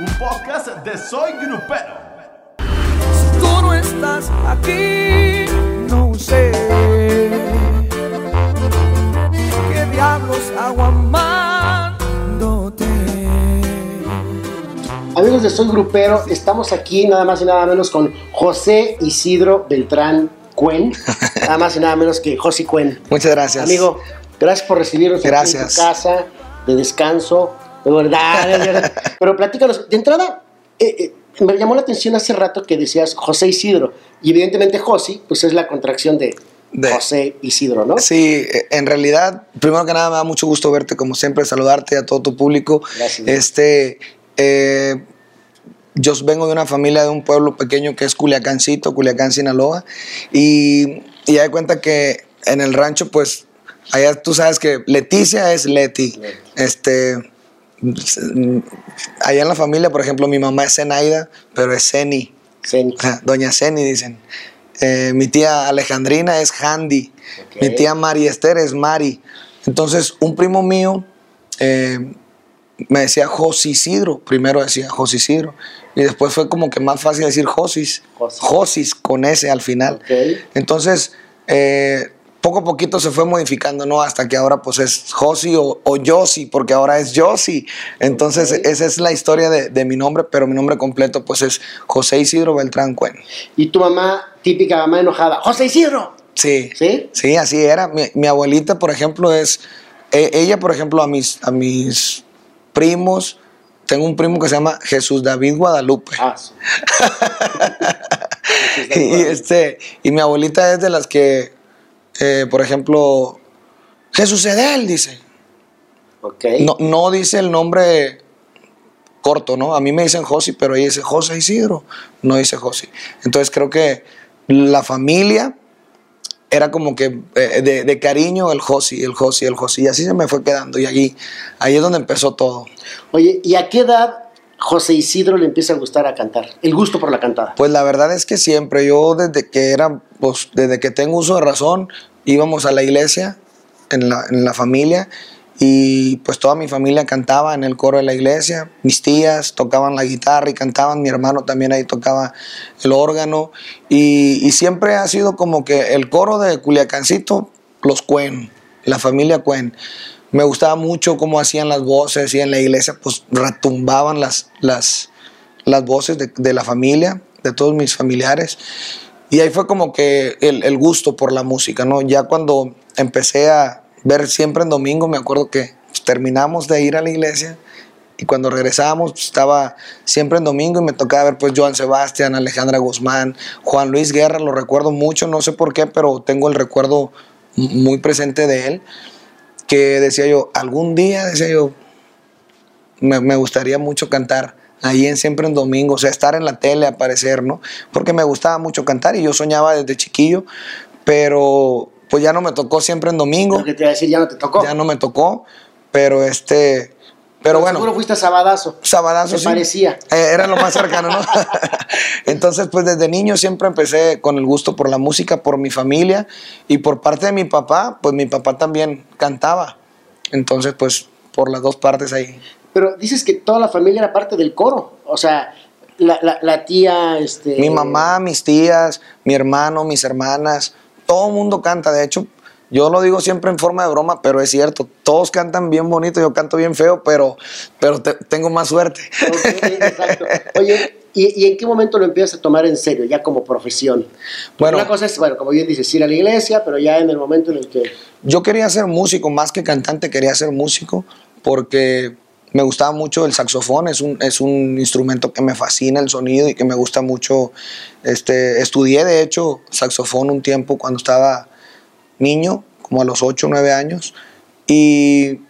un podcast de Soy Grupero. Si tú no estás aquí, no sé qué diablos hago amándote. Amigos de Soy Grupero, estamos aquí nada más y nada menos con José Isidro Beltrán Cuen, nada más y nada menos que José Cuen. Muchas gracias. Amigo, gracias por recibirnos Gracias. en tu casa de descanso, de verdad, de verdad. Pero platícanos, de entrada, eh, eh, me llamó la atención hace rato que decías José Isidro, y evidentemente José, pues es la contracción de, De- José Isidro, ¿no? Sí, eh, en realidad, primero que nada me da mucho gusto verte, como siempre, saludarte a todo tu público. Gracias. Este, eh, yo vengo de una familia de un pueblo pequeño que es Culiacancito, Culiacán, Sinaloa, y, y ya de cuenta que en el rancho, pues, allá tú sabes que Leticia es Leti. Leti. Este, allá en la familia, por ejemplo, mi mamá es Zenaida, pero es Zeni. Doña Ceni, dicen. Eh, mi tía Alejandrina es Handy. Mi tía Mari Esther es Mari. Entonces, un primo mío eh, me decía José Isidro. Primero decía José Isidro. Y después fue como que más fácil decir Josis. Josis. Josis con S al final. Entonces, eh, poco a poquito se fue modificando, ¿no? Hasta que ahora pues es Josi o, o Yossi, porque ahora es Yossi. Entonces, esa es la historia de, de mi nombre, pero mi nombre completo pues es José Isidro Beltrán Cuen. Y tu mamá, típica mamá enojada, José Isidro. Sí. ¿Sí? Sí, así era. Mi, mi abuelita, por ejemplo, es. e- ella, por ejemplo, a mis, a mis primos. Tengo un primo que se llama Jesús David Guadalupe. Ah, sí. y, este, y mi abuelita es de las que, eh, por ejemplo, Jesús Edel dice. Ok. No, no dice el nombre corto, ¿no? A mí me dicen Josi, pero ella dice José Isidro, no dice Josi. Entonces creo que la familia era como que eh, de, de cariño el Josi, el Josi, el Josi. Y así se me fue quedando. Y allí, ahí es donde empezó todo. Oye, ¿y a qué edad José Isidro le empieza a gustar a cantar? El gusto por la cantada. Pues la verdad es que siempre, yo desde que era, pues desde que tengo uso de razón, íbamos a la iglesia en la, familia y pues toda mi familia cantaba en el coro de la iglesia, mis tías tocaban la guitarra y cantaban, mi hermano también ahí tocaba el órgano y, y siempre ha sido como que el coro de Culiacancito, los Cuen, la familia Cuen. Me gustaba mucho cómo hacían las voces y en la iglesia pues retumbaban las, las, las voces de, de la familia, de todos mis familiares. Y ahí fue como que el, el gusto por la música, ¿no? Ya cuando empecé a ver siempre en domingo, me acuerdo que pues, terminamos de ir a la iglesia y cuando regresábamos pues, estaba siempre en domingo y me tocaba ver pues Joan Sebastián, Alejandra Guzmán, Juan Luis Guerra, lo recuerdo mucho, no sé por qué, pero tengo el recuerdo muy presente de él, que decía yo, algún día, decía yo, me, me gustaría mucho cantar ahí en siempre en domingo, o sea, estar en la tele, aparecer, ¿no? Porque me gustaba mucho cantar y yo soñaba desde chiquillo, pero pues ya no me tocó siempre en domingo, Lo que te iba a decir, ya no te tocó. ya no me tocó, pero este, pero bueno. Seguro fuiste a Sabadazo. Sabadazo, sí. parecía. Eh, era lo más cercano, ¿no? Entonces, pues desde niño siempre empecé con el gusto por la música, por mi familia y por parte de mi papá, pues mi papá también cantaba. Entonces, pues por las dos partes ahí. Pero dices que toda la familia era parte del coro. O sea, la, la- la tía, este... Mi mamá, mis tías, mi hermano, mis hermanas, todo el mundo canta. De hecho, yo lo digo siempre en forma de broma, pero es cierto. Todos cantan bien bonito, yo canto bien feo, pero, pero te- tengo más suerte. Ok, exacto. Oye, ¿y, y en qué momento lo empiezas a tomar en serio, ya como profesión? Porque Bueno. una cosa es, bueno, como bien dices, ir a la iglesia, pero ya en el momento en el que... Yo quería ser músico, más que cantante, quería ser músico porque me gustaba mucho el saxofón, es un, es un instrumento que me fascina el sonido y que me gusta mucho. Este, estudié, de hecho, saxofón un tiempo cuando estaba niño, como a los 8 o 9 años, y,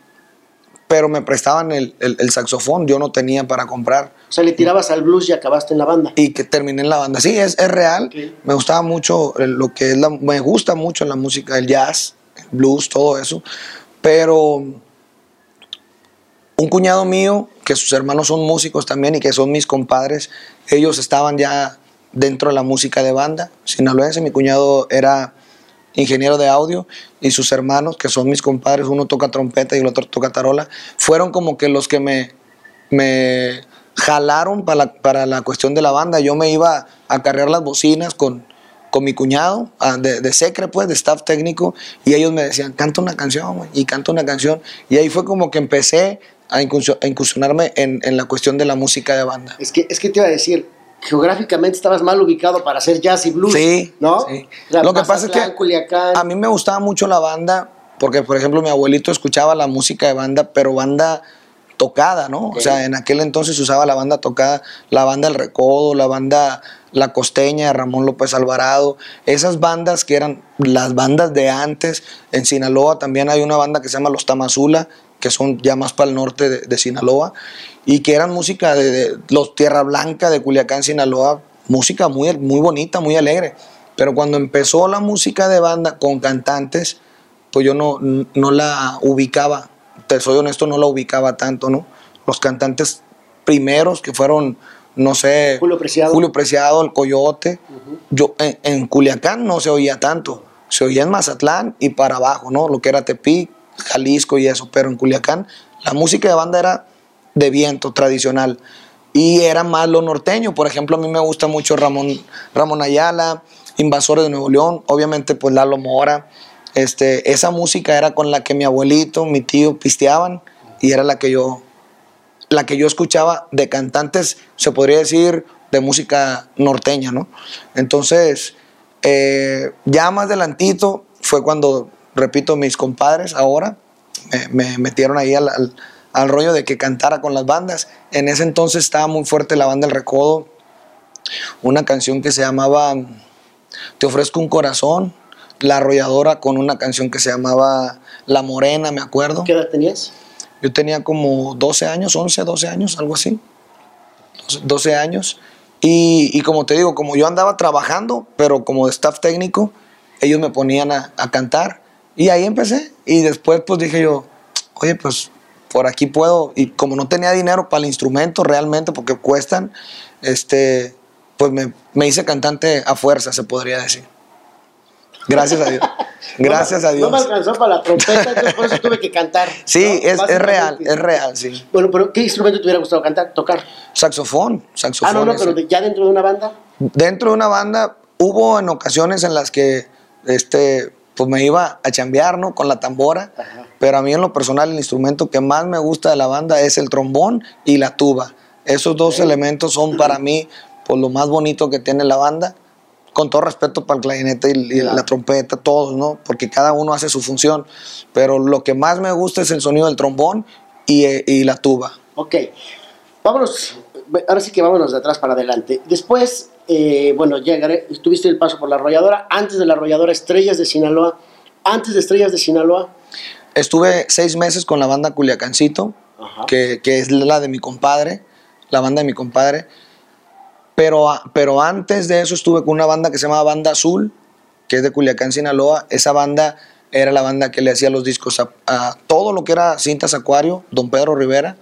pero me prestaban el, el- el saxofón, yo no tenía para comprar O sea, le tirabas al blues y acabaste en la banda. y que terminé en la banda. Sí, es, es real. Me gustaba mucho eh, lo que es la, me gusta mucho la música, el jazz, el blues, todo eso. Pero un cuñado mío, que sus hermanos son músicos también y que son mis compadres, ellos estaban ya dentro de la música de banda sinaloense. Mi cuñado era ingeniero de audio y sus hermanos, que son mis compadres, uno toca trompeta y el otro toca tarola, fueron como que los que me, me jalaron para la, para la cuestión de la banda. Yo me iba a cargar las bocinas con, con mi cuñado ah, de, de secre, pues, de staff técnico, y ellos me decían, canta una canción, güey", y canta una canción. Y ahí fue como que empecé a incursionarme en, en la cuestión de la música de banda. Es que, es que te iba a decir, geográficamente estabas mal ubicado para hacer jazz y blues. Sí, ¿no? sí. O sea, Lo que pasa es que Culiacán. a mí me gustaba mucho la banda, porque por ejemplo mi abuelito escuchaba la música de banda, pero banda tocada, ¿no? O sea, en aquel entonces usaba la banda tocada, la banda El Recodo, la banda La Costeña Ramón López Alvarado, esas bandas que eran las bandas de antes. En Sinaloa también hay una banda que se llama Los Tamazula, que son ya más para el norte de, de Sinaloa, y que eran música de, de los Tierra Blanca de Culiacán, Sinaloa, música muy, muy bonita, muy alegre. Pero cuando empezó la música de banda con cantantes, pues yo no, no la ubicaba, te soy honesto, no la ubicaba tanto, ¿no? Los cantantes primeros que fueron, no sé, Julio Preciado. Julio Preciado, el Coyote, yo en, en Culiacán no se oía tanto, se oía en Mazatlán y para abajo, ¿no? Lo que era Tepic, Jalisco y eso, pero en Culiacán la música de banda era de viento tradicional. Y era más lo norteño, por ejemplo, a mí me gusta mucho Ramón, Ramón Ayala, Invasores de Nuevo León, obviamente pues Lalo Mora, este, esa música era con la que mi abuelito, mi tío pisteaban y era la que yo la que yo escuchaba de cantantes, se podría decir, de música norteña, ¿no? Entonces, eh, ya más adelantito fue cuando, repito, mis compadres ahora me, me metieron ahí al, al- al rollo de que cantara con las bandas. En ese entonces estaba muy fuerte la banda El Recodo, una canción que se llamaba Te ofrezco un corazón, La Arrolladora con una canción que se llamaba La Morena, me acuerdo. ¿Qué edad tenías? Yo tenía como 12 años, 11, 12 años, algo así. 12, 12 años. Y, y como te digo, como yo andaba trabajando, pero como de staff técnico, ellos me ponían a, a cantar. Y ahí empecé. Y después pues dije yo, oye, pues por aquí puedo. Y como no tenía dinero para el instrumento realmente, porque cuestan, este, pues me, me hice cantante a fuerza, se podría decir. Gracias a Dios. Gracias No a Dios. No me alcanzó para la trompeta, entonces por eso tuve que cantar. Sí, ¿no? es, es real, es real, sí. Bueno, pero ¿qué instrumento te hubiera gustado cantar, tocar? Saxofón, Ah, saxofón. no, no, ese. pero ya dentro de una banda. Dentro de una banda hubo en ocasiones en las que este, pues me iba a chambear, ¿no? Con la tambora. Ajá. Pero a mí en lo personal el instrumento que más me gusta de la banda es el trombón y la tuba. Esos dos elementos son para mí pues, lo más bonito que tiene la banda. Con todo respeto para el clarinete y, y Claro. la trompeta, todos, ¿no? Porque cada uno hace su función. Pero lo que más me gusta es el sonido del trombón y, eh, y la tuba. Ok. Vámonos, ahora sí que vámonos de atrás para adelante. Después, eh, bueno, llegaré, tuviste el paso por la arrolladora, antes de la arrolladora Estrellas de Sinaloa, antes de Estrellas de Sinaloa. Estuve seis meses con la banda Culiacancito, que, que es la de mi compadre, la banda de mi compadre. Pero, pero antes de eso estuve con una banda que se llama Banda Azul, que es de Culiacán, Sinaloa. Esa banda era la banda que le hacía los discos a, a todo lo que era Cintas Acuario, Don Pedro Rivera,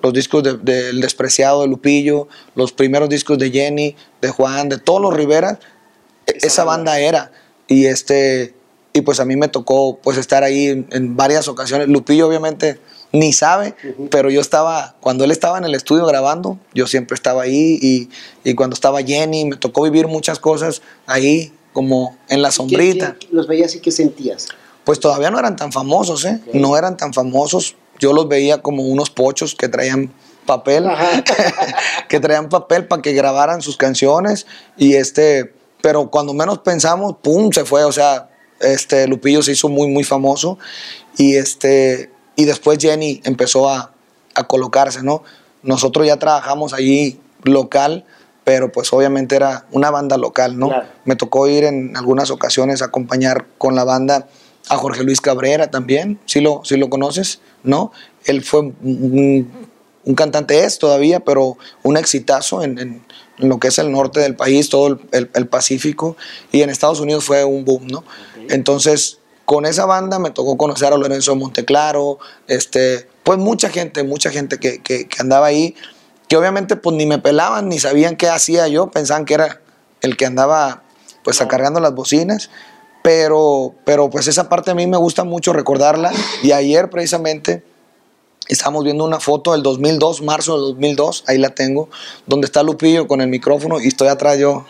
los discos de- del Despreciado de Lupillo, los primeros discos de Jenny, de Juan, de todos los Rivera. e- Esa Esa, banda. banda era. Y este y pues a mí me tocó pues estar ahí en, en varias ocasiones. Lupillo obviamente ni sabe, pero yo estaba, cuando él estaba en el estudio grabando, yo siempre estaba ahí y, y cuando estaba Jenny, me tocó vivir muchas cosas ahí, como en la ¿Qué- sombrita. qué- los veías y qué sentías? Pues todavía no eran tan famosos, ¿eh? No eran tan famosos. Yo los veía como unos pochos que traían papel, que traían papel para que grabaran sus canciones y este, pero cuando menos pensamos, pum, se fue, o sea, este Lupillo se hizo muy muy famoso y este y después Jenny empezó a, a colocarse, ¿no? Nosotros ya trabajamos allí local, pero pues obviamente era una banda local, ¿no? Claro. Me tocó ir en algunas ocasiones a acompañar con la banda a Jorge Luis Cabrera también, si lo, si lo conoces, ¿no? Él fue un, un cantante, es todavía, pero un exitazo en, lo que es el norte del país, todo el, el- el Pacífico, y en Estados Unidos fue un boom, ¿no? Entonces, con esa banda me tocó conocer a Lorenzo Monteclaro, este, pues mucha gente, mucha gente que, que- que andaba ahí, que obviamente pues ni me pelaban, ni sabían qué hacía yo, pensaban que era el que andaba pues acarreando las bocinas, pero, pero pues esa parte a mí me gusta mucho recordarla, y ayer precisamente Estamos viendo una foto del 2002, marzo del 2002, ahí la tengo, donde está Lupillo con el micrófono y estoy atrás yo,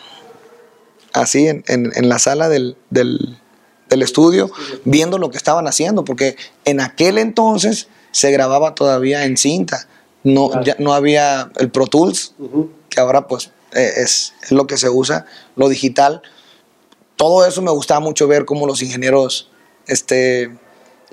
así en, en- en la sala del, del- del estudio, viendo lo que estaban haciendo, porque en aquel entonces se grababa todavía en cinta, no, Claro. ya no había el Pro Tools, que ahora pues eh, es, es lo que se usa, lo digital. Todo eso me gustaba mucho ver cómo los ingenieros este,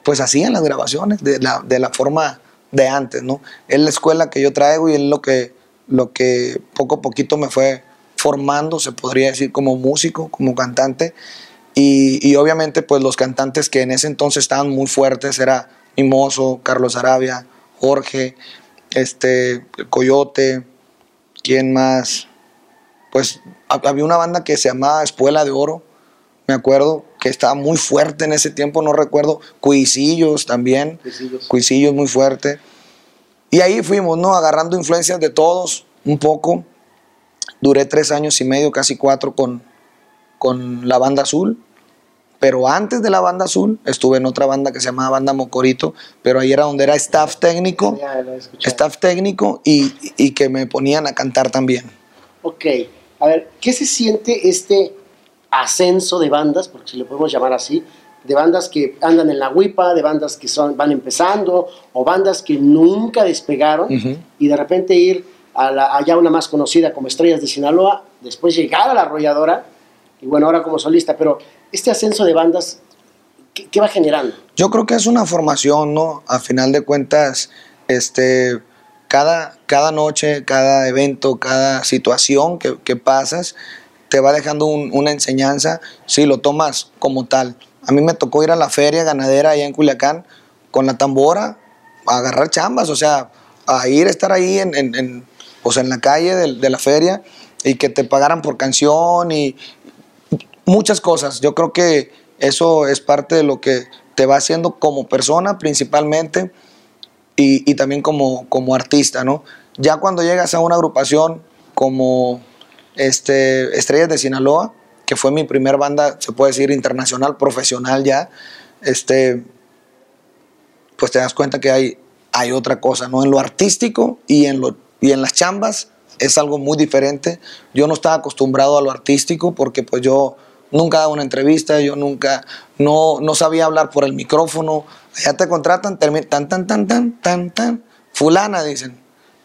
pues hacían las grabaciones de la, de la forma de antes, ¿no? Es la escuela que yo traigo y es lo que, lo que poco a poquito me fue formando, se podría decir, como músico, como cantante. Y, y obviamente pues los cantantes que en ese entonces estaban muy fuertes era Mimoso, Carlos Arabia, Jorge, este, Coyote, ¿quién más? Pues hab- había una banda que se llamaba Espuela de Oro, me acuerdo, que estaba muy fuerte en ese tiempo, no recuerdo, Cuisillos también, Cuisillos. Cuisillos muy fuerte. Y ahí fuimos, ¿no? Agarrando influencias de todos, un poco. Duré tres años y medio, casi cuatro, con, con la banda azul. Pero antes de la banda azul, estuve en otra banda que se llamaba Banda Mocorito, pero ahí era donde era staff técnico, Ya lo staff técnico y, y que me ponían a cantar también. Ok, a ver, ¿qué se siente este ascenso de bandas, porque si le podemos llamar así, de bandas que andan en la huipa, de bandas que son, van empezando, o bandas que nunca despegaron, Ujú. y de repente ir a la, allá una más conocida como Estrellas de Sinaloa, después llegar a la arrolladora, y bueno, ahora como solista, pero este ascenso de bandas, ¿qué, qué va generando? Yo creo que es una formación, ¿no? A final de cuentas, este, cada, cada noche, cada evento, cada situación que, que pasas, te va dejando un- una enseñanza si lo tomas como tal. A mí me tocó ir a la feria ganadera allá en Culiacán con la tambora, a agarrar chambas, o sea, a ir a estar ahí en, en, en, pues en la calle del- de, la feria y que te pagaran por canción y, muchas cosas. Yo creo que eso es parte de lo que te va haciendo como persona principalmente y, y también como, como artista, ¿no? Ya cuando llegas a una agrupación como este, Estrellas de Sinaloa, que fue mi primer banda, se puede decir, internacional, profesional ya, este, pues te das cuenta que hay, hay otra cosa, ¿no? En lo artístico y en, lo, y en las chambas es algo muy diferente. Yo no estaba acostumbrado a lo artístico porque pues yo nunca daba una entrevista, yo nunca, no, no sabía hablar por el micrófono. Ya te contratan, tan, tan, tan, tan, tan, tan, fulana, dicen.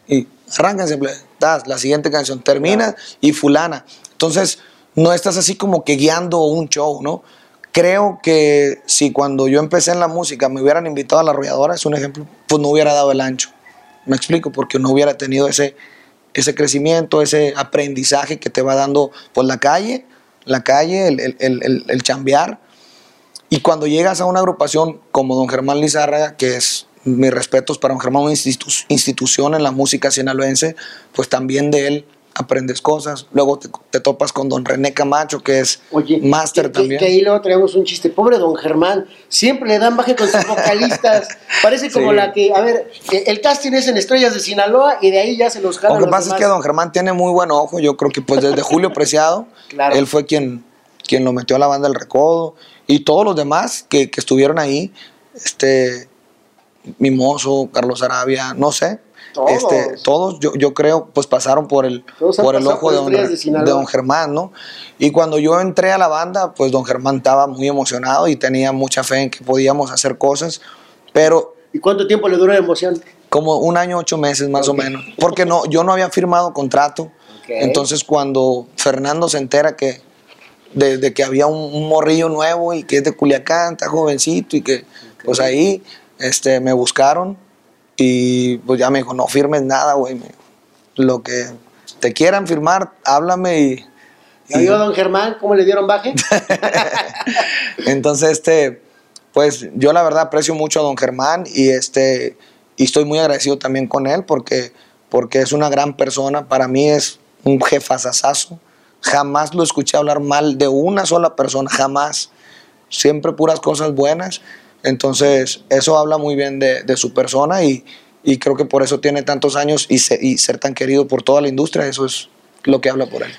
Y arrancan siempre, das, la siguiente canción termina y fulana. Entonces, no estás así como que guiando un show, ¿no? Creo que si cuando yo empecé en la música me hubieran invitado a la arrolladora, es un ejemplo, pues no hubiera dado el ancho. Me explico, porque no hubiera tenido ese, ese crecimiento, ese aprendizaje que te va dando pues la calle, la calle, el, el, el, el- el chambear. Y cuando llegas a una agrupación como Don Germán Lizárraga, que es mis respetos para Don Germán, una institu- institución en la música sinaloense, pues también de él aprendes cosas. Luego te, te topas con Don René Camacho, que es Oye, máster que- también. Que, ahí luego traemos un chiste. Pobre don Germán, siempre le dan baje con sus vocalistas. Parece como Sí. la que, a ver, el casting es en Estrellas de Sinaloa y de ahí ya se los jalan Lo que pasa es que Don Germán tiene muy buen ojo. Yo creo que pues desde Julio Preciado, Claro. él fue quien, quien lo metió a la banda del Recodo. Y todos los demás que, que estuvieron ahí, este, Mimoso, Carlos Arabia, no sé. Todos. Este, todos yo, yo creo, pues pasaron por el, por el ojo por de don, de don Germán, ¿no? Y cuando yo entré a la banda, pues don Germán estaba muy emocionado y tenía mucha fe en que podíamos hacer cosas, pero ¿Y cuánto tiempo le duró la emoción? como un año, ocho meses más o menos. Porque no, yo no había firmado contrato. Entonces cuando Fernando se entera que de, de que había un, un morrillo nuevo y que es de Culiacán, está jovencito y que pues ahí este, me buscaron y pues ya me dijo, no firmes nada, güey. Lo que te quieran firmar, háblame y... ¿Ya y- vio don Germán cómo le dieron baje? Entonces, este, pues yo la verdad aprecio mucho a don Germán y este, y estoy muy agradecido también con él porque, porque es una gran persona. Para mí es un jefazazazo. Jamás lo escuché hablar mal de una sola persona, jamás. Siempre puras cosas buenas. Entonces, eso habla muy bien de, de su persona y, y creo que por eso tiene tantos años y, se- y ser tan querido por toda la industria. Eso es lo que habla por él.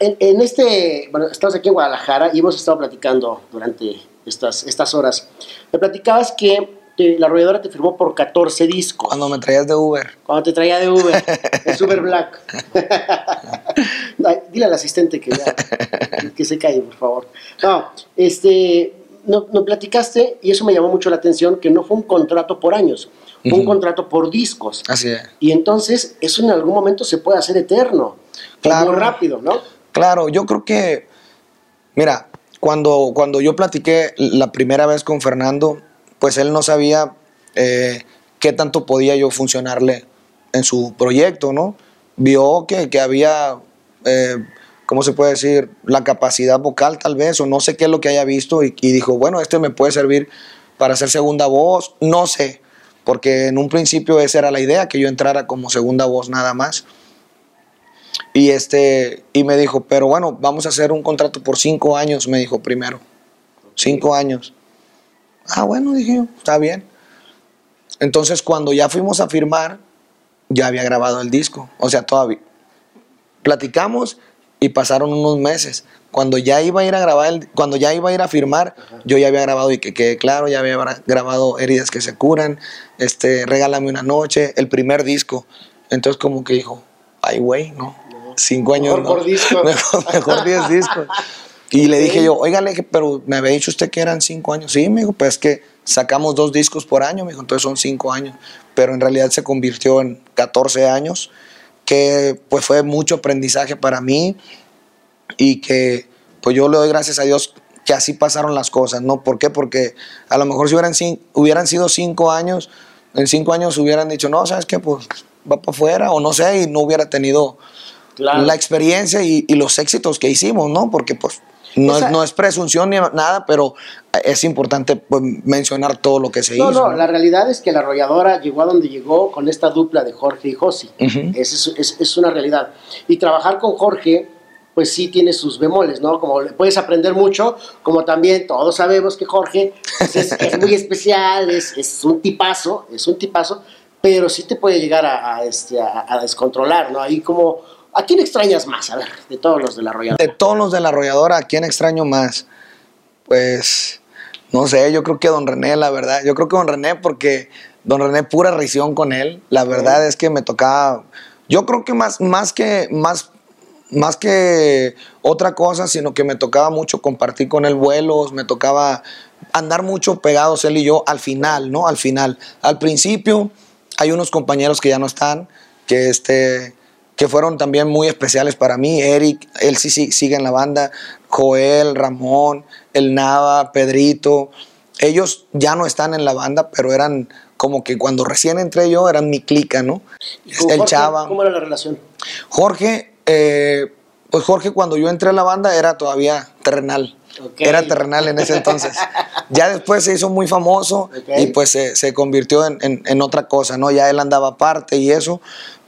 En, en este, bueno, estamos aquí en Guadalajara y hemos estado platicando durante estas, estas horas. Me platicabas que te- la arrolladora te firmó por 14 discos. Cuando me traías de Uber. Cuando te traía de Uber, es Uber Black. Dile al asistente que ya, que se calle, por favor. No, este, no, no platicaste, y eso me llamó mucho la atención, que no fue un contrato por años, fue un contrato por discos. Así es. Y entonces, eso en algún momento se puede hacer eterno. Claro. Rápido, ¿no? Claro, yo creo que, mira, cuando, cuando yo platiqué la primera vez con Fernando, pues él no sabía eh, qué tanto podía yo funcionarle en su proyecto, ¿no? Vio que, que había, eh, ¿cómo se puede decir? La capacidad vocal tal vez, o no sé qué es lo que haya visto, y, dijo, bueno, este me puede servir para hacer segunda voz, no sé, porque en un principio esa era la idea, que yo entrara como segunda voz nada más. Y, este, y me dijo, pero bueno, vamos a hacer un contrato por cinco años, me dijo primero. Cinco años. Ah, bueno, dije está bien. Entonces, cuando ya fuimos a firmar, ya había grabado el disco. O sea, todavía. Platicamos y pasaron unos meses. Cuando ya iba a ir a grabar, el- cuando ya iba a ir a firmar, yo ya había grabado y que quede claro, ya había gra- grabado Heridas que se curan, este, Regálame una noche, el primer disco. Entonces, como que dijo, ay, güey, no. Cinco años. Mejor no. por disco. Mejor, mejor diez discos. Y le dije yo, oiga, le dije, pero me había dicho usted que eran cinco años. Sí, me dijo, pues es que sacamos dos discos por año, me dijo, entonces son cinco años. Pero en realidad se convirtió en 14 años, que pues fue mucho aprendizaje para mí y que pues yo le doy gracias a Dios que así pasaron las cosas, ¿no? ¿Por qué? Porque a lo mejor si hubieran, sido cinco años, en cinco años hubieran dicho, no, ¿sabes qué? Pues va para afuera o no sé, y no hubiera tenido Claro. la experiencia y, y los éxitos que hicimos, ¿no? Porque pues no, es, no es presunción ni nada, pero es importante pues, mencionar todo lo que se No, hizo. no, ¿no? la realidad es que la arrolladora llegó a donde llegó con esta dupla de Jorge y Josi. Es, es- es una realidad. Y trabajar con Jorge, pues sí tiene sus bemoles, ¿no? Como le puedes aprender mucho, como también todos sabemos que Jorge pues, es, es muy especial, es, es un tipazo, es un tipazo, pero sí te puede llegar a, a, este, a, a descontrolar, ¿no? Ahí como, ¿a quién extrañas más? A ver, de todos los de la arrolladora. De todos los de la arrolladora, ¿a quién extraño más? Pues, no sé, yo creo que Don René, la verdad. Yo creo que Don René, porque Don René, pura risión con él. La verdad es que me tocaba. Yo creo que más, más que. Más, más que otra cosa, sino que me tocaba mucho compartir con él vuelos, me tocaba andar mucho pegados él y yo al final, ¿no? Al final. Al principio hay unos compañeros que ya no están, que este que fueron también muy especiales para mí. Eric, él sí, sí sigue en la banda. Joel, Ramón, El Nava, Pedrito. Ellos ya no están en la banda, pero eran como que cuando recién entré yo, eran mi clica, ¿no? ¿Y con El Jorge, Chava. ¿Cómo era la relación? Jorge, eh, pues Jorge cuando yo entré a la banda era todavía terrenal. Era terrenal en ese entonces. ya después se hizo muy famoso y pues se, se convirtió en, en- en otra cosa, ¿no? Ya él andaba aparte y eso,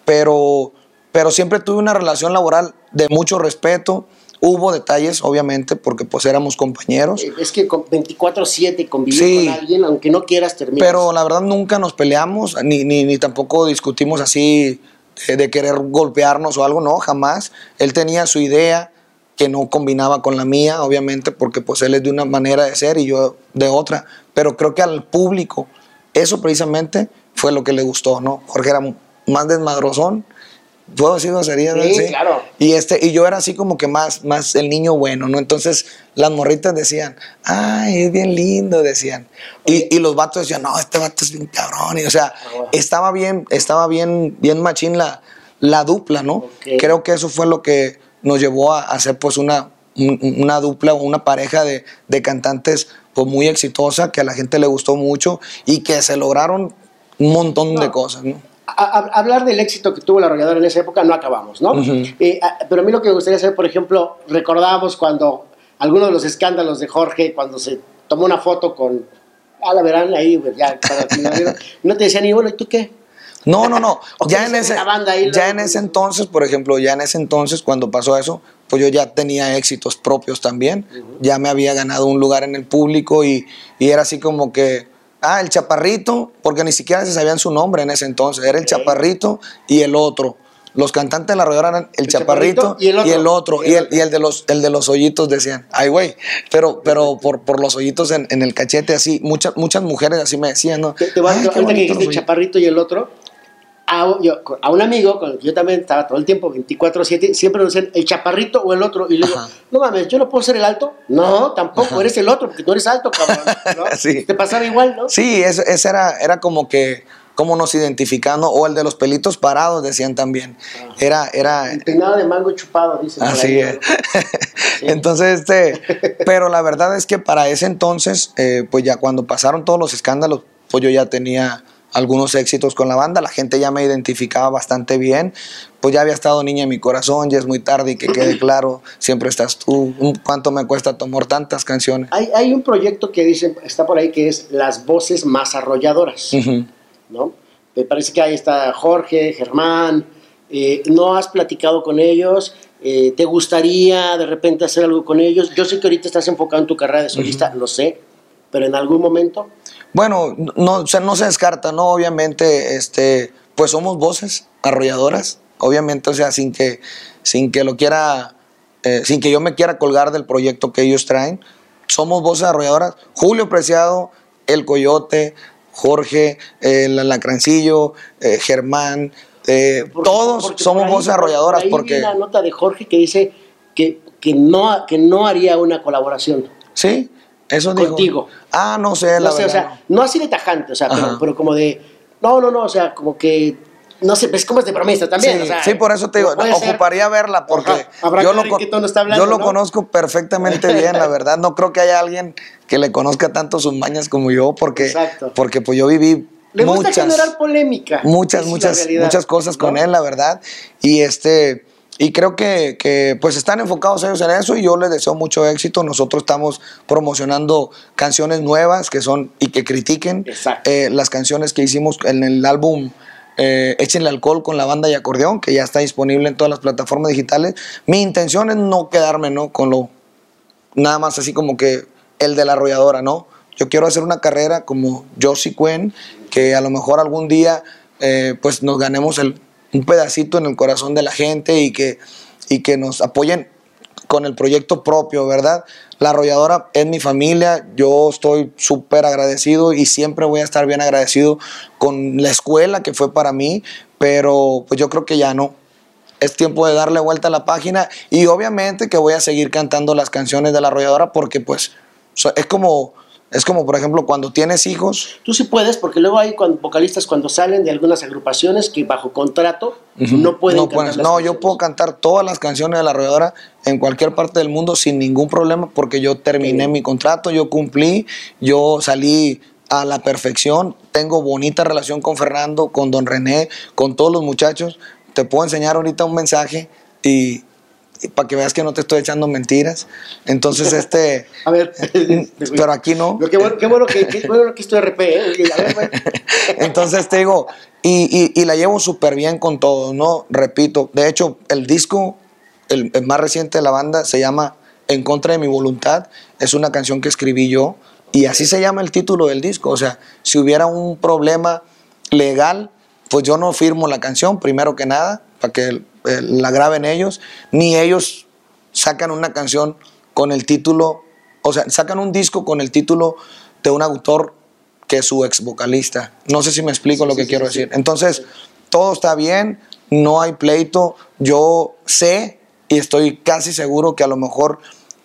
pero, pero siempre tuve una relación laboral de mucho respeto. Hubo detalles, obviamente, porque pues éramos compañeros. Eh, Es que con 24-7 convivir Sí. con alguien, aunque no quieras terminar. Pero la verdad nunca nos peleamos, ni, ni, ni tampoco discutimos así de, de querer golpearnos o algo, no, jamás. Él tenía su idea que no combinaba con la mía, obviamente, porque pues él es de una manera de ser y yo de otra. Pero creo que al público eso precisamente fue lo que le gustó, ¿no? Jorge era más desmadrozón. ¿Puedo decir groserías? no? Sí, claro. Y, este, y yo era así como que más, más el niño bueno, ¿no? Entonces las morritas decían, ay, es bien lindo, decían. Y, y los vatos decían, no, este vato es bien cabrón. Y, o sea, bueno. estaba bien, estaba bien, bien machín la, la dupla, ¿no? Creo que eso fue lo que nos llevó a hacer pues una, un- una dupla o una pareja de, de cantantes pues muy exitosa, que a la gente le gustó mucho y que se lograron un montón de cosas, ¿no? A- a- hablar del éxito que tuvo la arrolladora en esa época no acabamos, ¿no? Eh, a- pero a mí lo que me gustaría saber, por ejemplo, recordábamos cuando algunos de los escándalos de Jorge, cuando se tomó una foto con. Ah, la verán ahí, ya, para no te decían ni, bueno, ¿y tú qué? No, no, no. ¿O ya en ese, ahí, ya en ese entonces, por ejemplo, ya en ese entonces, cuando pasó eso, pues yo ya tenía éxitos propios también. Ya me había ganado un lugar en el público y, y era así como que, ah, el chaparrito, porque ni siquiera se sabían su nombre en ese entonces. Era el chaparrito y el otro. Los cantantes de la arrolladora eran el, El chaparrito, Chaparrito y el otro. y el otro. Y el, y el de los, el de los hoyitos decían, ay, güey. Pero, pero por, por los hoyitos en, en el cachete, así, muchas, muchas mujeres así me decían, ¿no? Te, te voy a- ahorita que dijiste el chaparrito y el otro, a, yo- a un amigo con el que yo también estaba todo el tiempo, 24-7, siempre nos decían el chaparrito o el otro. Y le digo, Ajá. no mames, ¿yo no puedo ser el alto? No, tampoco, eres el otro, porque tú eres alto, cabrón. ¿no? Sí. Te pasaba igual, ¿no? Sí, eso, ese era, era como que, como nos identificando, o el de los pelitos parados, decían también. Era, era, El peinado de mango chupado, dice. por Así ahí, es. Entonces, este, pero la verdad es que para ese entonces, eh, pues ya cuando pasaron todos los escándalos, pues yo ya tenía algunos éxitos con la banda, la gente ya me identificaba bastante bien, pues ya había estado niña en mi corazón, ya es muy tarde y que quede claro, siempre estás tú, cuánto me cuesta tomar tantas canciones. Hay, hay un proyecto que dice, está por ahí, que es Las Voces Más Arrolladoras. ¿no? Me parece que ahí está Jorge, Germán, eh, no has platicado con ellos, Eh, ¿te gustaría de repente hacer algo con ellos? Yo sé que ahorita estás enfocado en tu carrera de solista, lo sé, pero en algún momento, Bueno, no, o sea, no se descarta, ¿no? Obviamente, este, pues somos voces arrolladoras, obviamente, o sea, sin que, sin que lo quiera, eh, sin que yo me quiera colgar del proyecto que ellos traen, somos voces arrolladoras. Julio Preciado, El Coyote, Jorge, el Alacrancillo, eh, Germán, eh, porque- todos porque somos ahí- voces arrolladoras por ahí vi porque... una nota de Jorge que dice que, que, no, que no haría una colaboración. Sí, eso dijo. Contigo. Ah, no sé, la No sé, o sea, no así de tajante, o sea, pero, como de, no, no, no, o sea, como que, no sé, es como es de promesa también. Sí, o sea, sí, por eso te digo, ser- ocuparía verla porque yo, lo, con- está hablando, yo lo ¿no? conozco perfectamente bien, la verdad. No creo que haya alguien que le conozca tanto sus mañas como yo porque, Exacto. porque pues yo viví Le gusta muchas, generar polémica. muchas, muchas, realidad, muchas cosas con él, la verdad. Y este... Y creo que, que, pues están enfocados ellos en eso y yo les deseo mucho éxito. Nosotros estamos promocionando canciones nuevas que son y que critiquen eh, las canciones que hicimos en el álbum eh, Échenle alcohol con la banda y acordeón, que ya está disponible en todas las plataformas digitales. Mi intención es no quedarme ¿no? con lo nada más así como que el de la arrolladora, ¿no? Yo quiero hacer una carrera como Josie Cuen, que a lo mejor algún día eh, pues nos ganemos el, un pedacito en el corazón de la gente y que, y que nos apoyen con el proyecto propio, ¿verdad? La arrolladora es mi familia, yo estoy súper agradecido y siempre voy a estar bien agradecido con la escuela que fue para mí, pero pues yo creo que ya no, es tiempo de darle vuelta a la página y obviamente que voy a seguir cantando las canciones de la arrolladora porque pues es como es como por ejemplo cuando tienes hijos. Tú sí puedes, porque luego hay cuando- vocalistas cuando salen de algunas agrupaciones que bajo contrato no pueden no, cantar puedes- las no, yo puedo cantar todas las canciones de la arrolladora en cualquier parte del mundo sin ningún problema porque yo terminé mi contrato, yo cumplí, yo salí a la perfección, tengo bonita relación con Fernando, con Don René, con todos los muchachos. Te puedo enseñar ahorita un mensaje y, para que veas que no te estoy echando mentiras. Entonces, este, A ver, pero aquí no. Pero qué bueno, qué bueno que, qué bueno que esto RP, ¿eh? Ver. Entonces te digo, y, y- y la llevo súper bien con todo, ¿no? Repito, de hecho, el disco, el, el más reciente de la banda, se llama En contra de mi voluntad. Es una canción que escribí yo y así se llama el título del disco. O sea, si hubiera un problema legal, pues yo no firmo la canción, primero que nada, para que eh, la graben ellos, ni ellos sacan una canción con el título, o sea, sacan un disco con el título de un autor que es su ex vocalista. No sé si me explico Sí, lo que sí, quiero sí. decir. Entonces, todo está bien, no hay pleito. Yo sé y estoy casi seguro que a lo mejor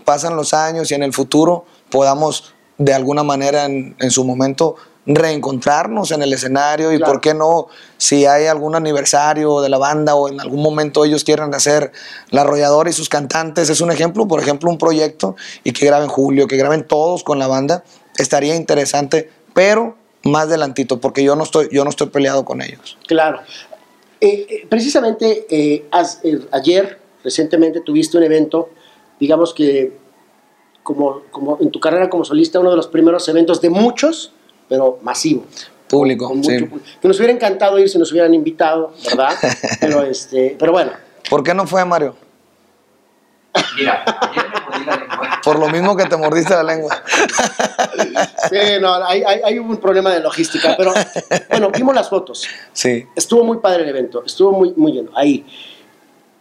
pasan los años y en el futuro podamos de alguna manera en, en su momento reencontrarnos en el escenario y Claro. por qué no, si hay algún aniversario de la banda o en algún momento ellos quieran hacer la arrolladora y sus cantantes, es un ejemplo, por ejemplo, un proyecto y que graben Julio, que graben todos con la banda, estaría interesante, pero más adelantito, porque yo no estoy, yo no estoy peleado con ellos. Claro. Eh, eh, precisamente eh, eh, ayer, recientemente, tuviste un evento, digamos que como, como en tu carrera como solista, uno de los primeros eventos de muchos, pero masivo. Público, Con mucho sí. pu- Que nos hubiera encantado ir si nos hubieran invitado, ¿verdad? pero, este, pero bueno, ¿Por qué no fue Mario? Mira, ayer me Por lo mismo que te mordiste la lengua. Sí, no, hay, hay, hay un problema de logística, pero bueno, vimos las fotos. Sí. Estuvo muy padre el evento, estuvo muy, muy lleno. Ahí.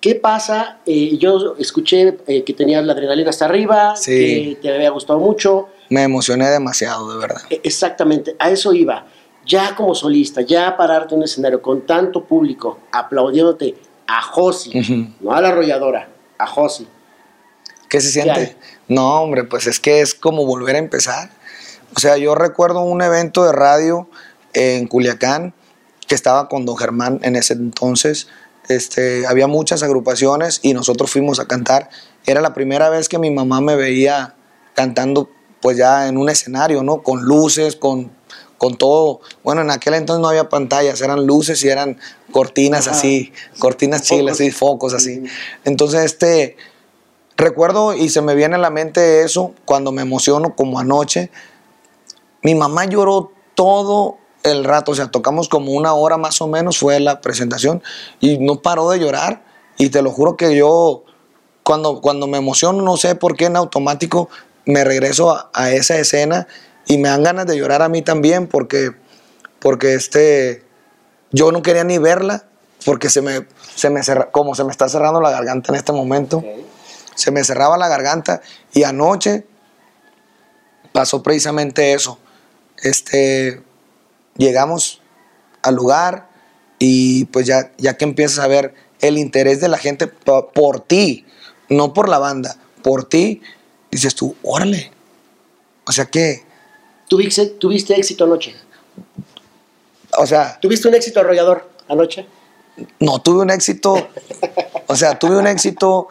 ¿Qué pasa? Eh, yo escuché eh, que tenías la adrenalina hasta arriba, Sí. que te había gustado mucho. Me emocioné demasiado, de verdad. E- Exactamente, a eso iba. Ya como solista, ya pararte en un escenario con tanto público aplaudiéndote a Josi, Ujú. no a la arrolladora, a Josi. ¿Qué se siente? No, hombre, pues es que es como volver a empezar. O sea, yo recuerdo un evento de radio en Culiacán que estaba con don Germán en ese entonces. Este, había muchas agrupaciones y nosotros fuimos a cantar. Era la primera vez que mi mamá me veía cantando pues ya en un escenario, ¿no? Con luces, con, con todo. Bueno, en aquel entonces no había pantallas, eran luces y eran cortinas Ajá. así, cortinas chilas, así, focos así. Entonces, este, recuerdo y se me viene a la mente eso cuando me emociono como anoche. Mi mamá lloró todo el rato, o sea, tocamos como una hora más o menos, fue la presentación, y no paró de llorar. Y te lo juro que yo, cuando, cuando me emociono, no sé por qué en automático, me regreso a, a esa escena y me dan ganas de llorar a mí también, porque, porque este, yo no quería ni verla, porque se me, se me cerra- como se me está cerrando la garganta en este momento se me cerraba la garganta y anoche pasó precisamente eso. Este, llegamos al lugar y pues ya, ya que empiezas a ver el interés de la gente po- por, ti, no por la banda, por ti, dices tú, órale. O sea que, ¿Tuviste, ¿Tuviste éxito anoche? o sea, ¿Tuviste un éxito arrollador anoche? no tuve un éxito, o sea, tuve un éxito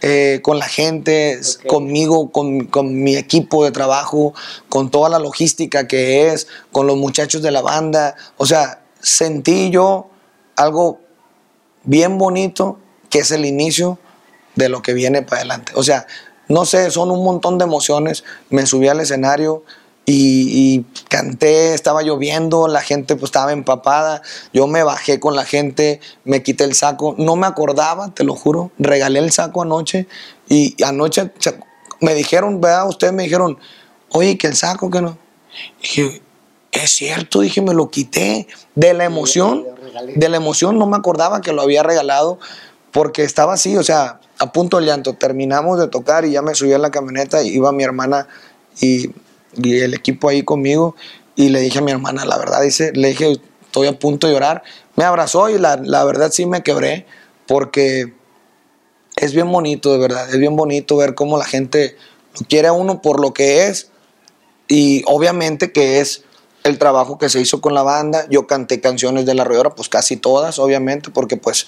eh, con la gente, conmigo, con, con mi equipo de trabajo, con toda la logística que es, con los muchachos de la banda. O sea, sentí yo algo bien bonito que es el inicio de lo que viene para adelante. O sea, no sé, son un montón de emociones. Me subí al escenario y, y canté, estaba lloviendo, la gente pues estaba empapada. Yo me bajé con la gente, me quité el saco. No me acordaba, te lo juro. Regalé el saco anoche y anoche me dijeron, ¿verdad? Ustedes me dijeron, oye, que el saco, que no. Dije, es cierto, dije, me lo quité de la emoción. De la emoción no me acordaba que lo había regalado porque estaba así, o sea, a punto de llanto. Terminamos de tocar y ya me subí a la camioneta iba mi hermana y, y el equipo ahí conmigo y le dije a mi hermana, la verdad, dice, le dije, estoy a punto de llorar. Me abrazó y la, verdad sí me quebré porque es bien bonito, de verdad, es bien bonito ver cómo la gente lo quiere a uno por lo que es y obviamente que es el trabajo que se hizo con la banda. Yo canté canciones de La Arrolladora, pues casi todas, obviamente, porque pues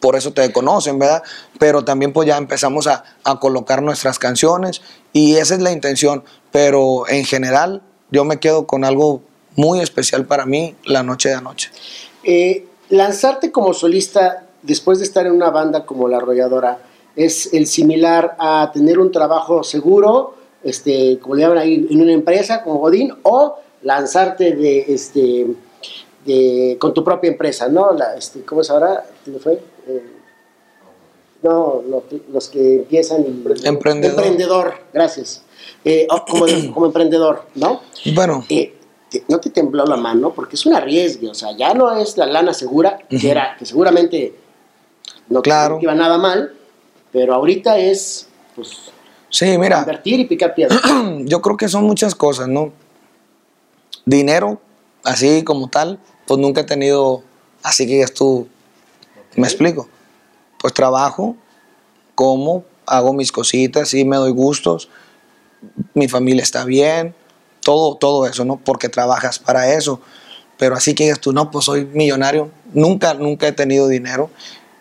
por eso te conocen, ¿verdad? Pero también pues ya empezamos a, a colocar nuestras canciones y esa es la intención. Pero en general yo me quedo con algo muy especial para mí la noche de anoche. Eh, lanzarte como solista después de estar en una banda como La Arrolladora es el similar a tener un trabajo seguro, este, como le llaman ahí, en una empresa como Godín, o lanzarte de, este, de, con tu propia empresa, ¿no? La, este, ¿Cómo es ahora? ¿Quién fue? No, lo los que empiezan y... Emprendedor. Emprendedor, gracias. Eh, o como, como emprendedor, ¿no? Bueno, eh, te- no te tembló la mano porque es un arriesgue, o sea, ya no es la lana segura, que era, que seguramente no Claro. iba nada mal, pero ahorita es, pues, sí, mira. invertir y picar piedra. yo creo que son muchas cosas, ¿no? Dinero, así como tal, pues nunca he tenido, así que ya tú, me explico. Pues trabajo, como, hago mis cositas, sí me doy gustos, mi familia está bien, todo, todo eso, ¿no? Porque trabajas para eso. Pero así que digas tú, no, pues soy millonario, nunca, nunca he tenido dinero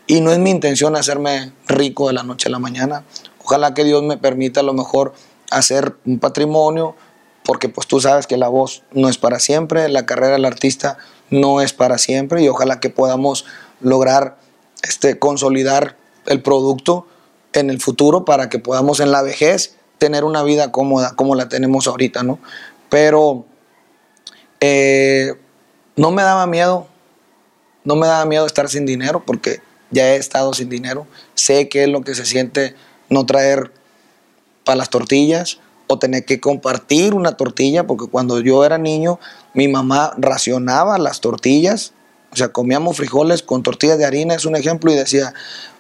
y no es mi intención hacerme rico de la noche a la mañana. Ojalá que Dios me permita a lo mejor hacer un patrimonio, porque pues tú sabes que la voz no es para siempre, la carrera del artista no es para siempre y ojalá que podamos lograr este, consolidar el producto en el futuro para que podamos en la vejez tener una vida cómoda como la tenemos ahorita, ¿no? Pero eh, no me daba miedo, no me daba miedo estar sin dinero porque ya he estado sin dinero, sé qué es lo que se siente no traer para las tortillas o tener que compartir una tortilla, porque cuando yo era niño, mi mamá racionaba las tortillas, o sea, comíamos frijoles con tortillas de harina, es un ejemplo, y decía,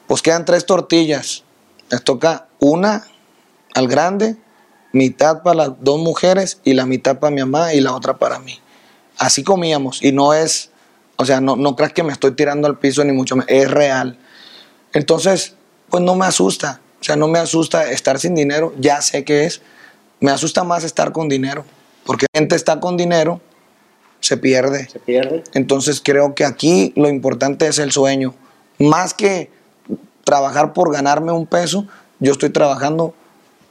pues quedan tres tortillas, les toca una al grande, mitad para las dos mujeres y la mitad para mi mamá y la otra para mí. Así comíamos, y no es, o sea, no, no creas que me estoy tirando al piso ni mucho menos, es real. Entonces, pues no me asusta, o sea, no me asusta estar sin dinero, ya sé que es, me asusta más estar con dinero, porque gente está con dinero, se pierde. Se pierde. Entonces creo que aquí lo importante es el sueño. Más que trabajar por ganarme un peso, yo estoy trabajando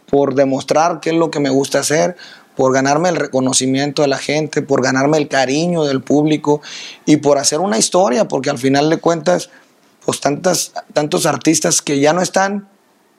por demostrar qué es lo que me gusta hacer, por ganarme el reconocimiento de la gente, por ganarme el cariño del público y por hacer una historia, porque al final de cuentas, pues tantas, tantos artistas que ya no están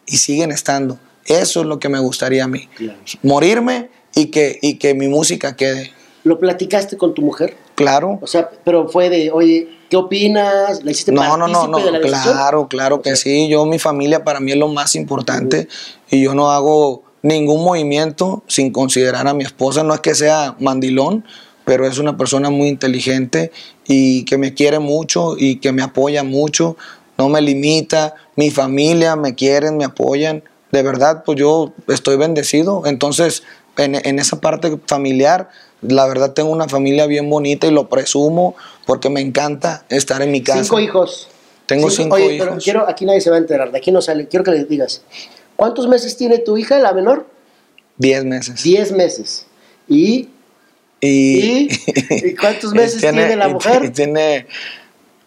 y siguen estando. Eso es lo que me gustaría a mí. Claro. Morirme y que, y que mi música quede. ¿Lo platicaste con tu mujer? Claro. O sea, pero fue de, oye, ¿qué opinas? ¿La hiciste No, no, no, no, de la claro, claro que sí. Yo, mi familia para mí es lo más importante y yo no hago ningún movimiento sin considerar a mi esposa. No es que sea mandilón, pero es una persona muy inteligente y que me quiere mucho y que me apoya mucho, no me limita. Mi familia me quieren, me apoyan. De verdad, pues yo estoy bendecido. Entonces, en, en esa parte familiar, la verdad tengo una familia bien bonita y lo presumo porque me encanta estar en mi casa. Cinco hijos. Tengo cinco Oye, pero hijos. quiero, aquí nadie se va a enterar, de aquí no sale. Quiero que le digas, ¿cuántos meses tiene tu hija, la menor? Diez meses. Diez meses. ¿Y, Y, ¿Y? ¿Y cuántos meses tiene la y mujer? ti- Tiene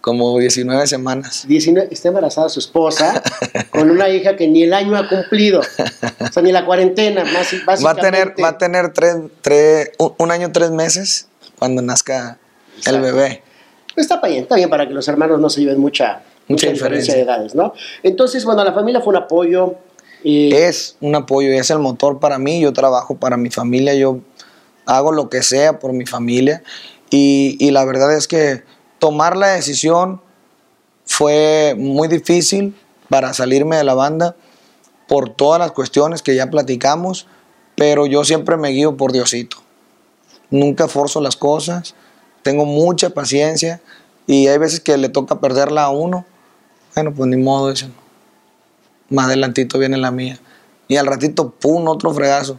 como 19 semanas. 19, está embarazada su esposa con una hija que ni el año ha cumplido. O sea, ni la cuarentena, más Va a tener, básicamente. va a tener tres, tres, un, año, tres meses cuando nazca el bebé. Está bien, está bien para que los hermanos no se lleven mucha, mucha, diferencia. diferencia. de edades, ¿no? Entonces, bueno, la familia fue un apoyo. y Es un apoyo y es el motor para mí. Yo trabajo para mi familia, yo hago lo que sea por mi familia. Y, y la verdad es que tomar la decisión fue muy difícil para salirme de la banda por todas las cuestiones que ya platicamos, pero yo siempre me guío por Diosito. Nunca forzo las cosas, tengo mucha paciencia y hay veces que le toca perderla a uno. Bueno, pues ni modo, dicen. Más adelantito viene la mía. Y al ratito, pum, otro fregazo.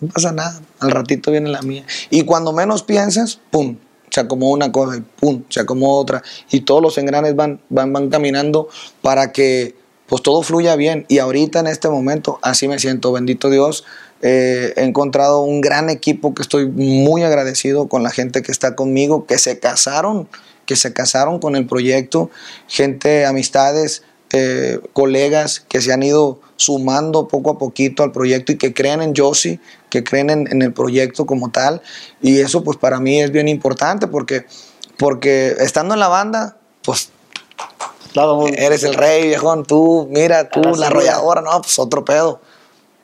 No pasa nada. Al ratito viene la mía. Y cuando menos piensas, pum, se acomodó una cosa y pum, se acomodó otra. Y todos los engranes van, van, van caminando para que pues todo fluya bien. Y ahorita en este momento, así me siento, bendito Dios. Eh, he encontrado un gran equipo que estoy muy agradecido con la gente que está conmigo, que se casaron, que se casaron con el proyecto, gente, amistades, eh, colegas que se han ido sumando poco a poquito al proyecto y que creen en Josie, que creen en, en el proyecto como tal. Y eso pues para mí es bien importante porque, porque estando en la banda, pues mundo- eres el rey, viejón, tú, mira, tú, la arrolladora, no, pues otro pedo.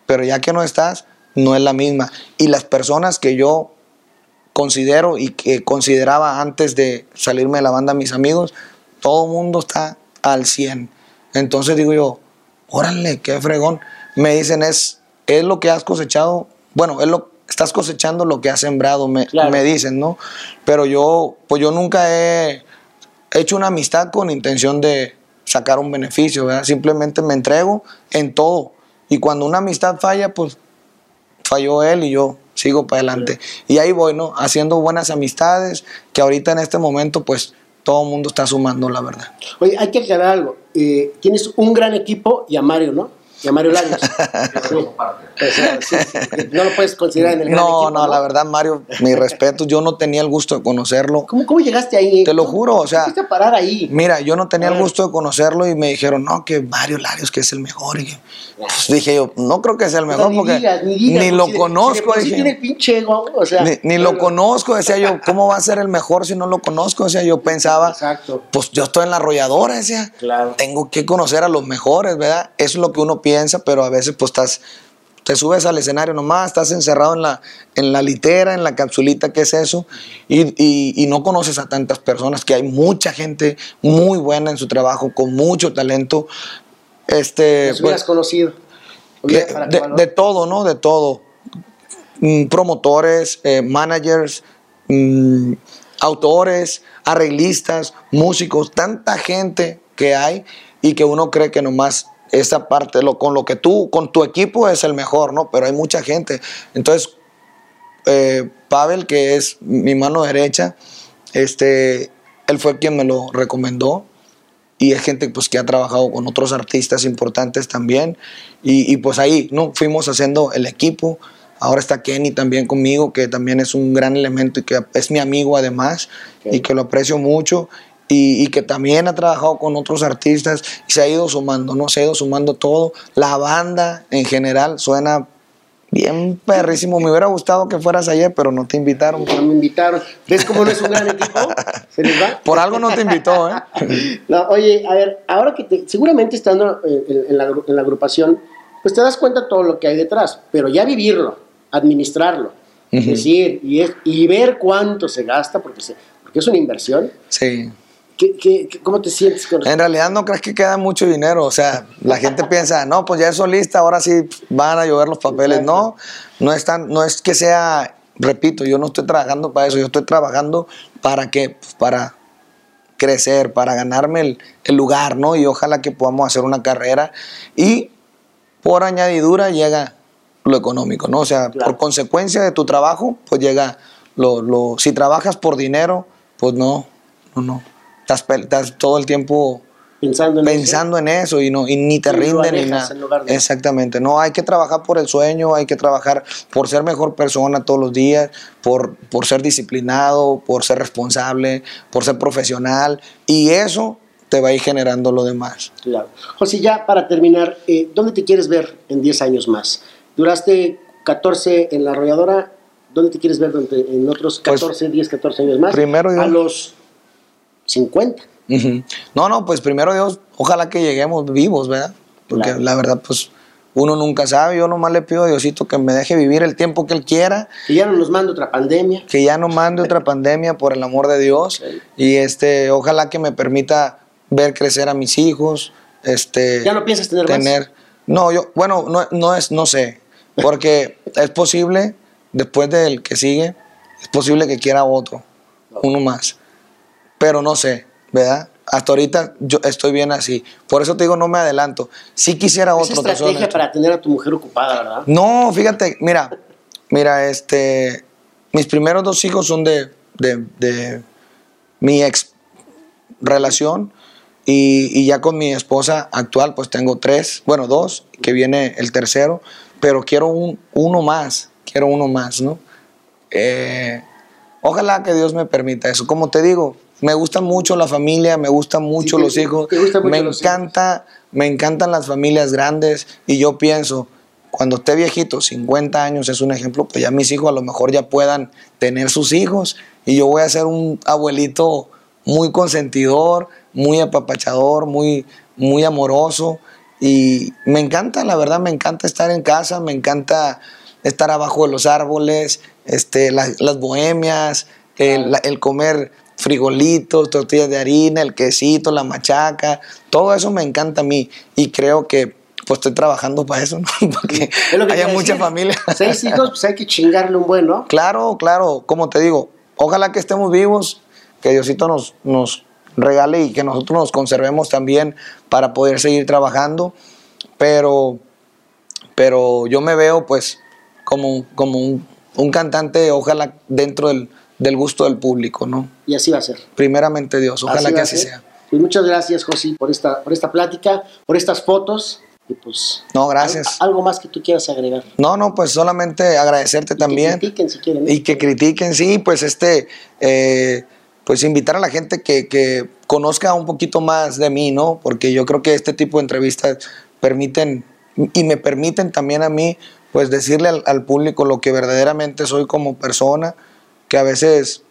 Pero ya que no estás, no es la misma. Y las personas que yo considero y que consideraba antes de salirme de la banda, mis amigos, todo el mundo está al 100. Entonces digo yo, órale, qué fregón. Me dicen, es, es lo que has cosechado, bueno, es lo, estás cosechando lo que has sembrado, me, Claro. me dicen, ¿no? Pero yo, pues yo nunca he hecho una amistad con intención de sacar un beneficio, ¿verdad? Simplemente me entrego en todo. Y cuando una amistad falla, pues falló él y yo sigo para adelante. Y ahí voy, ¿no? Haciendo buenas amistades, que ahorita en este momento, pues todo el mundo está sumando, la verdad. Oye, hay que aclarar algo. Eh, tienes un gran equipo y a Mario, ¿no? Y a Mario Larios. Sí. O sea, sí, sí, que no lo puedes considerar en el gran No, equipo, no, la verdad, Mario, mi respeto, yo no tenía el gusto de conocerlo. ¿Cómo, cómo llegaste ahí? Te lo ¿Cómo- juro, o sea, cómo a parar ahí? Mira, yo no tenía el gusto de conocerlo y me dijeron, no, que Mario Larios, que es el mejor. Y pues dije yo, no creo que sea el O sea, mejor ni porque digas, ni, digas, ni porque lo si conozco. si de por sí dije. tiene el pinche ego, o sea, Ni, ni lo conozco, decía yo, ¿cómo va a ser el mejor si no lo conozco? O sea, yo pensaba, Exacto. pues yo estoy en la arrolladora, decía, Claro. tengo que conocer a los mejores, ¿verdad? Eso es lo que uno piensa, pero a veces pues estás, te subes al escenario nomás, estás encerrado en la, en la litera, en la capsulita, ¿qué es eso? Y, y- y no conoces a tantas personas, que hay mucha gente muy buena en su trabajo, con mucho talento. Este, Los hubieras pues, conocido. De todo, ¿no? De todo. Mm, promotores, eh, managers, mm, autores, arreglistas, músicos, tanta gente que hay y que uno cree que nomás esa parte, lo, con lo que tú, con tu equipo es el mejor, ¿no? Pero hay mucha gente. Entonces, eh, Pavel, que es mi mano derecha, este, él fue quien me lo recomendó. Y es gente pues que ha trabajado con otros artistas importantes también. Y, y, pues ahí no fuimos haciendo el equipo. Ahora está Kenny también conmigo que también es un gran elemento y que es mi amigo además y que lo aprecio mucho y, y que también ha trabajado con otros artistas y se ha ido sumando no se ha ido sumando todo. La banda en general suena bien perrísimo. Me hubiera gustado que fueras ayer pero no te invitaron. No me invitaron. ¿Ves cómo no es un gran equipo? ¿Se les va? por algo no te invitó eh No, oye, a ver, ahora que te, seguramente estando eh, en, en la, en la agrupación, pues te das cuenta todo lo que hay detrás, pero ya vivirlo, administrarlo, es decir, y, es- y ver cuánto se gasta, porque, se, porque es una inversión, sí ¿qué, qué, qué- cómo te sientes con En realidad no crees que queda mucho dinero, o sea, la gente piensa, no, pues ya es solista, ahora sí van a llover los papeles. No, no es, tan- no es que sea, repito, yo no estoy trabajando para eso, yo estoy trabajando para qué, Pues para crecer, para ganarme el, el lugar, ¿no? Y ojalá que podamos hacer una carrera y por añadidura llega lo económico, ¿no? O sea, Claro. por consecuencia de tu trabajo, pues llega lo, lo- si trabajas por dinero, pues no, no, no. Estás, todo el tiempo pensando en eso? pensando en eso y no y ni te Y lo rinde ni nada. Exactamente. No, hay que trabajar por el sueño, hay que trabajar por ser mejor persona todos los días, por, por ser disciplinado, por ser responsable, por ser profesional y eso te va a ir generando lo demás. Claro. José, ya para terminar, eh, ¿dónde te quieres ver en 10 años más? Duraste 14 en la arrolladora, ¿dónde te quieres ver en otros Pues, 14, 10, 14 años más? primero yo- A los 50. Ujú. No, no, pues primero Dios, ojalá que lleguemos vivos, ¿verdad? Porque Claro. la verdad, pues uno nunca sabe, yo nomás le pido a Diosito que me deje vivir el tiempo que Él quiera Que ya no nos manda otra pandemia. que ya no mande otra pandemia por el amor de Dios y este ojalá que me permita ver crecer a mis hijos este ¿Ya no piensas tener más? tener no yo bueno no, no es no sé porque es posible después del que sigue es posible que quiera otro uno más pero no sé verdad hasta ahorita yo estoy bien así por eso te digo no me adelanto si quisiera otro soy estrategia para tener a tu mujer ocupada, ¿verdad? No, fíjate, mira, mira, este, mis primeros dos hijos son de, de, de mi ex relación y, y ya con mi esposa actual pues tengo tres, bueno, dos, que viene el tercero, pero quiero un, uno más, quiero uno más, ¿no? Eh, ojalá que Dios me permita eso. Como te digo, me gusta mucho la familia, me gustan mucho los hijos, te gustan mucho me los hijos. encanta, me encantan las familias grandes y yo pienso, cuando esté viejito, 50 años es un ejemplo, pues ya mis hijos a lo mejor ya puedan tener sus hijos. Y yo voy a ser un abuelito muy consentidor, muy apapachador, muy, muy amoroso. Y me encanta, la verdad, me encanta estar en casa, me encanta estar abajo de los árboles, este, la- las bohemias, el, la- el comer frijolitos, tortillas de harina, el quesito, la machaca, todo eso me encanta a mí y creo que pues estoy trabajando para eso, ¿no? Porque Es lo que haya mucha familia. Seis hijos, pues hay que chingarle un buen, ¿no? Claro, claro, como te digo, ojalá que estemos vivos, que Diosito nos, nos regale y que nosotros nos conservemos también para poder seguir trabajando, pero, pero yo me veo pues como, como un, un cantante, ojalá dentro del, del gusto del público, ¿no? Y así va a ser. Primeramente Dios, ojalá que así ser. sea. Pues muchas gracias, José, por esta, por esta plática, por estas fotos. Y pues. No, gracias. al- algo más que tú quieras agregar. No, no, pues solamente agradecerte también. Que critiquen si quieren. Y que critiquen, sí, pues este, eh, pues invitar a la gente que, que conozca un poquito más de mí, ¿no? Porque yo creo que este tipo de entrevistas permiten y me permiten también a mí, pues decirle al, al público lo que verdaderamente soy como persona, que a veces,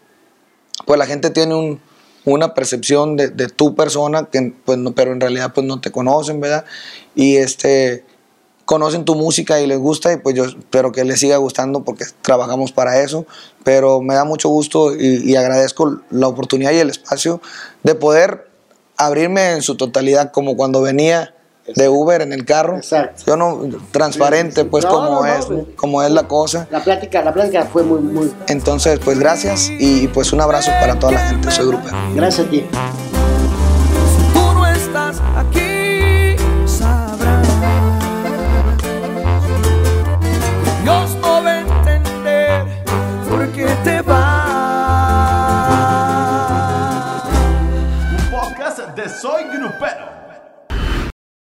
pues la gente tiene un- una percepción de, tu persona, que, pues, no- pero en realidad pues no te conocen, ¿verdad? Y este, conocen tu música y les gusta y pues yo espero que les siga gustando porque trabajamos para eso, pero me da mucho gusto y, y agradezco la oportunidad y el espacio de poder abrirme en su totalidad como cuando venía de Uber en el carro. Exacto. Yo no, transparente, pues, pues como es, como es la cosa. La plática, la plática fue muy, muy. Entonces, pues gracias y pues un abrazo para toda la gente. Soy Grupo. Gracias a ti. Tú no estás aquí.